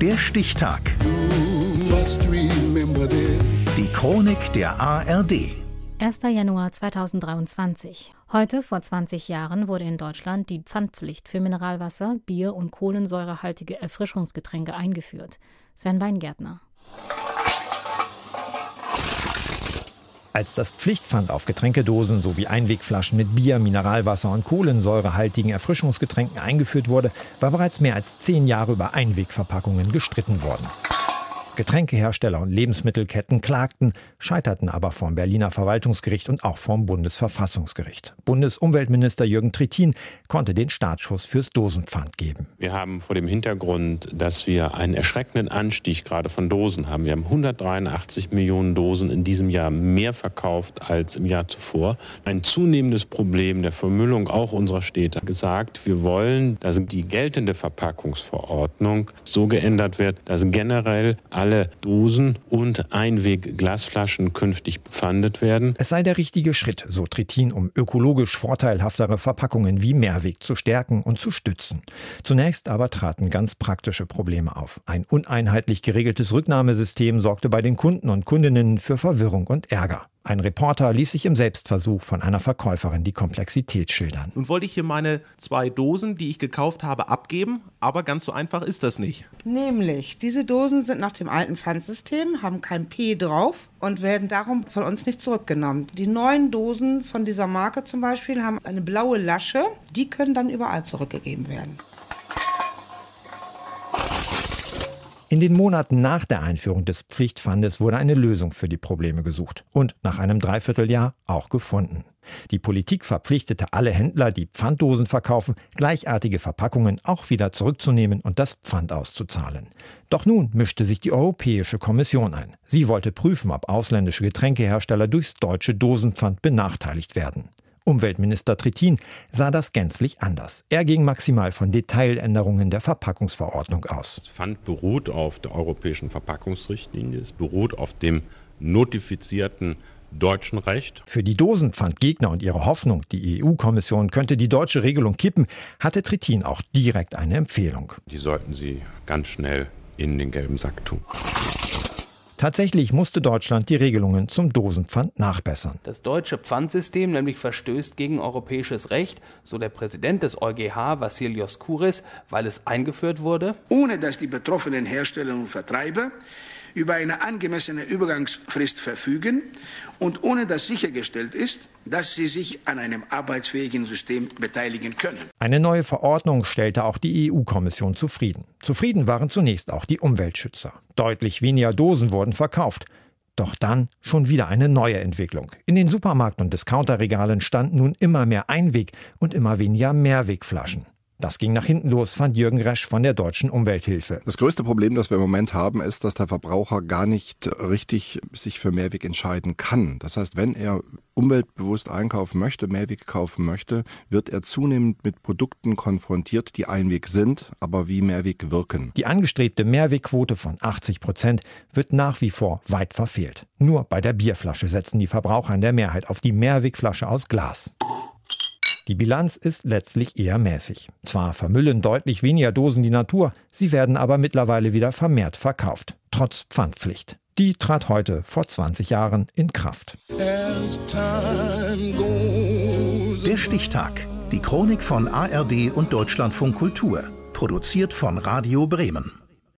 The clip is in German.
Der Stichtag. Die Chronik der ARD. 1. Januar 2023. Heute, vor 20 Jahren, wurde in Deutschland die Pfandpflicht für Mineralwasser, Bier und kohlensäurehaltige Erfrischungsgetränke eingeführt. Sven Weingärtner. Als das Pflichtpfand auf Getränkedosen sowie Einwegflaschen mit Bier, Mineralwasser und kohlensäurehaltigen Erfrischungsgetränken eingeführt wurde, war bereits mehr als zehn Jahre über Einwegverpackungen gestritten worden. Getränkehersteller und Lebensmittelketten klagten, scheiterten aber vom Berliner Verwaltungsgericht und auch vom Bundesverfassungsgericht. Bundesumweltminister Jürgen Trittin konnte den Startschuss fürs Dosenpfand geben. Wir haben vor dem Hintergrund, dass wir einen erschreckenden Anstieg gerade von Dosen haben. Wir haben 183 Millionen Dosen in diesem Jahr mehr verkauft als im Jahr zuvor. Ein zunehmendes Problem der Vermüllung auch unserer Städte gesagt, wir wollen, dass die geltende Verpackungsverordnung so geändert wird, dass generell alle alle Dosen und Einweg-Glasflaschen künftig bepfandet werden. Es sei der richtige Schritt, so Trittin, um ökologisch vorteilhaftere Verpackungen wie Mehrweg zu stärken und zu stützen. Zunächst aber traten ganz praktische Probleme auf. Ein uneinheitlich geregeltes Rücknahmesystem sorgte bei den Kunden und Kundinnen für Verwirrung und Ärger. Ein Reporter ließ sich im Selbstversuch von einer Verkäuferin die Komplexität schildern. Nun wollte ich hier meine zwei Dosen, die ich gekauft habe, abgeben, aber ganz so einfach ist das nicht. Nämlich, diese Dosen sind nach dem alten Pfandsystem, haben kein P drauf und werden darum von uns nicht zurückgenommen. Die neuen Dosen von dieser Marke zum Beispiel haben eine blaue Lasche, die können dann überall zurückgegeben werden. In den Monaten nach der Einführung des Pflichtpfandes wurde eine Lösung für die Probleme gesucht und nach einem Dreivierteljahr auch gefunden. Die Politik verpflichtete alle Händler, die Pfanddosen verkaufen, gleichartige Verpackungen auch wieder zurückzunehmen und das Pfand auszuzahlen. Doch nun mischte sich die Europäische Kommission ein. Sie wollte prüfen, ob ausländische Getränkehersteller durchs deutsche Dosenpfand benachteiligt werden. Umweltminister Trittin sah das gänzlich anders. Er ging maximal von Detailänderungen der Verpackungsverordnung aus. Das Pfand beruht auf der europäischen Verpackungsrichtlinie, es beruht auf dem notifizierten deutschen Recht. Für die Dosenpfandgegner und ihre Hoffnung, die EU-Kommission könnte die deutsche Regelung kippen, hatte Trittin auch direkt eine Empfehlung. Die sollten Sie ganz schnell in den gelben Sack tun. Tatsächlich musste Deutschland die Regelungen zum Dosenpfand nachbessern. Das deutsche Pfandsystem nämlich verstößt gegen europäisches Recht, so der Präsident des EuGH Vassilios Kouris, weil es eingeführt wurde, ohne dass die betroffenen Hersteller und Vertreiber über eine angemessene Übergangsfrist verfügen und ohne dass sichergestellt ist, dass sie sich an einem arbeitsfähigen System beteiligen können. Eine neue Verordnung stellte auch die EU-Kommission zufrieden. Zufrieden waren zunächst auch die Umweltschützer. Deutlich weniger Dosen wurden verkauft. Doch dann schon wieder eine neue Entwicklung. In den Supermarkt- und Discounterregalen standen nun immer mehr Einweg- und immer weniger Mehrwegflaschen. Das ging nach hinten los, fand Jürgen Resch von der Deutschen Umwelthilfe. Das größte Problem, das wir im Moment haben, ist, dass der Verbraucher gar nicht richtig sich für Mehrweg entscheiden kann. Das heißt, wenn er umweltbewusst einkaufen möchte, Mehrweg kaufen möchte, wird er zunehmend mit Produkten konfrontiert, die Einweg sind, aber wie Mehrweg wirken. Die angestrebte Mehrwegquote von 80 Prozent wird nach wie vor weit verfehlt. Nur bei der Bierflasche setzen die Verbraucher in der Mehrheit auf die Mehrwegflasche aus Glas. Die Bilanz ist letztlich eher mäßig. Zwar vermüllen deutlich weniger Dosen die Natur, sie werden aber mittlerweile wieder vermehrt verkauft, trotz Pfandpflicht. Die trat heute vor 20 Jahren in Kraft. Der Stichtag. Die Chronik von ARD und Deutschlandfunk Kultur. Produziert von Radio Bremen.